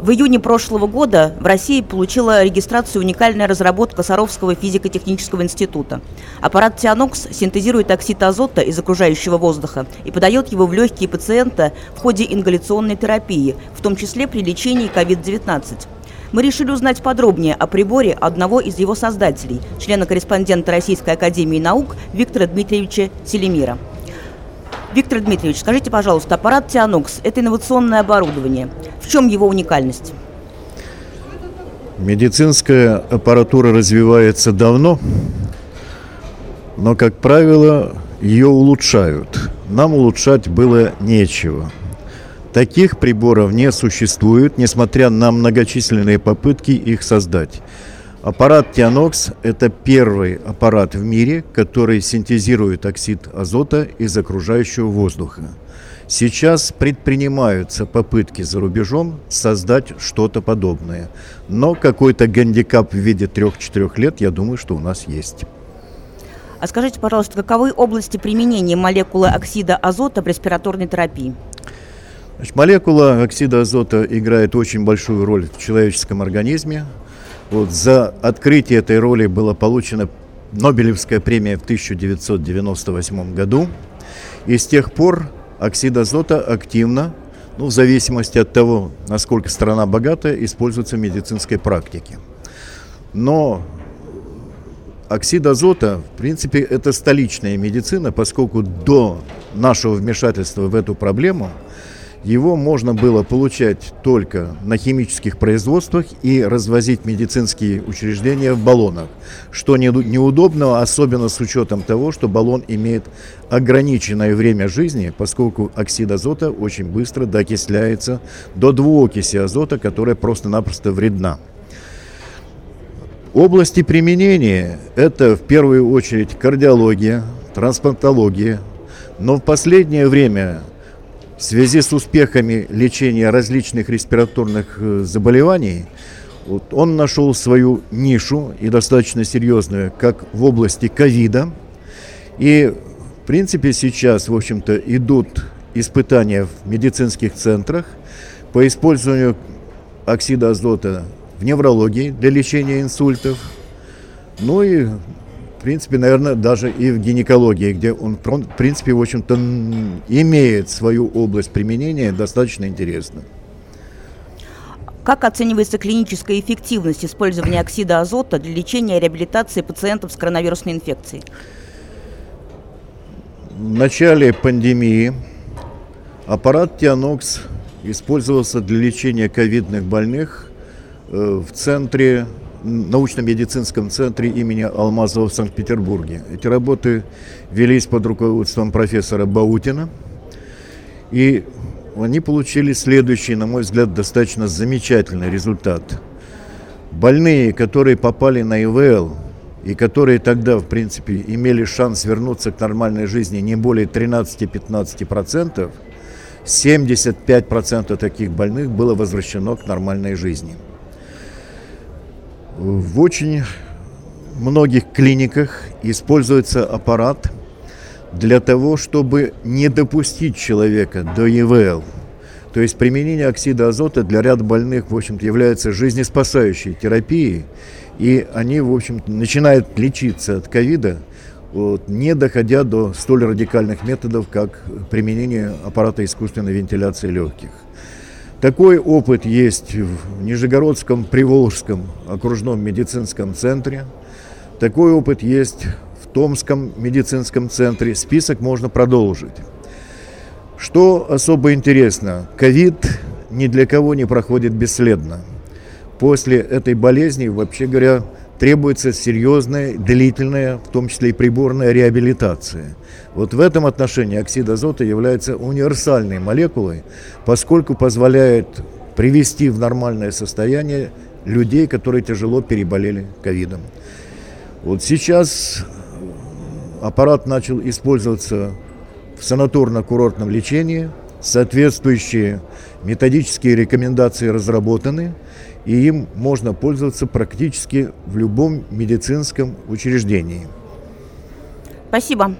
В июне прошлого года в России получила регистрацию уникальная разработка Саровского физико-технического института. Аппарат Тианокс синтезирует оксид азота из окружающего воздуха и подает его в легкие пациента в ходе ингаляционной терапии, в том числе при лечении COVID-19. Мы решили узнать подробнее о приборе одного из его создателей, члена-корреспондента Российской Академии Наук Виктора Дмитриевича Селемира. Виктор Дмитриевич, скажите, пожалуйста, аппарат Тианокс – это инновационное оборудование. В чем его уникальность? Медицинская аппаратура развивается давно, но, как правило, ее улучшают. Нам улучшать было нечего. Таких приборов не существует, несмотря на многочисленные попытки их создать. Аппарат Тианокс – это первый аппарат в мире, который синтезирует оксид азота из окружающего воздуха. Сейчас предпринимаются попытки за рубежом создать что-то подобное. Но какой-то гандикап в виде 3-4 лет, я думаю, что у нас есть. А скажите, пожалуйста, каковы области применения молекулы оксида азота в респираторной терапии? Значит, молекула оксида азота играет очень большую роль в человеческом организме. Вот за открытие этой роли была получена Нобелевская премия в 1998 году. И с тех пор оксид азота активно, ну, в зависимости от того, насколько страна богатая, используется в медицинской практике. Но оксид азота, в принципе, это столичная медицина, поскольку до нашего вмешательства в эту проблему – его можно было получать только на химических производствах и развозить медицинские учреждения в баллонах, что неудобно, особенно с учетом того, что баллон имеет ограниченное время жизни, поскольку оксид азота очень быстро докисляется до двуокиси азота, которая просто-напросто вредна. Области применения – это в первую очередь кардиология, трансплантология, но в последнее время в связи с успехами лечения различных респираторных э, заболеваний, он нашел свою нишу и достаточно серьезную, как в области ковида. И, в принципе, сейчас, в общем-то, идут испытания в медицинских центрах по использованию оксида азота в неврологии для лечения инсультов. Ну и в принципе, наверное, даже и в гинекологии, где он, в принципе, в общем-то, имеет свою область применения, достаточно интересно. Как оценивается клиническая эффективность использования оксида азота для лечения и реабилитации пациентов с коронавирусной инфекцией? В начале пандемии аппарат Тианокс использовался для лечения ковидных больных э, в центре научно-медицинском центре имени Алмазова в Санкт-Петербурге. Эти работы велись под руководством профессора Баутина. И они получили следующий, на мой взгляд, достаточно замечательный результат. Больные, которые попали на ИВЛ, и которые тогда, в принципе, имели шанс вернуться к нормальной жизни не более 13-15%, 75% таких больных было возвращено к нормальной жизни – в очень многих клиниках используется аппарат для того, чтобы не допустить человека до ЕВЛ. То есть применение оксида азота для ряда больных, в общем-то, является жизнеспасающей терапией, и они, в общем-то, начинают лечиться от ковида, вот, не доходя до столь радикальных методов, как применение аппарата искусственной вентиляции легких. Такой опыт есть в Нижегородском Приволжском окружном медицинском центре. Такой опыт есть в Томском медицинском центре. Список можно продолжить. Что особо интересно, ковид ни для кого не проходит бесследно. После этой болезни, вообще говоря, требуется серьезная, длительная, в том числе и приборная реабилитация. Вот в этом отношении оксид азота является универсальной молекулой, поскольку позволяет привести в нормальное состояние людей, которые тяжело переболели ковидом. Вот сейчас аппарат начал использоваться в санаторно-курортном лечении, соответствующие методические рекомендации разработаны – и им можно пользоваться практически в любом медицинском учреждении. Спасибо.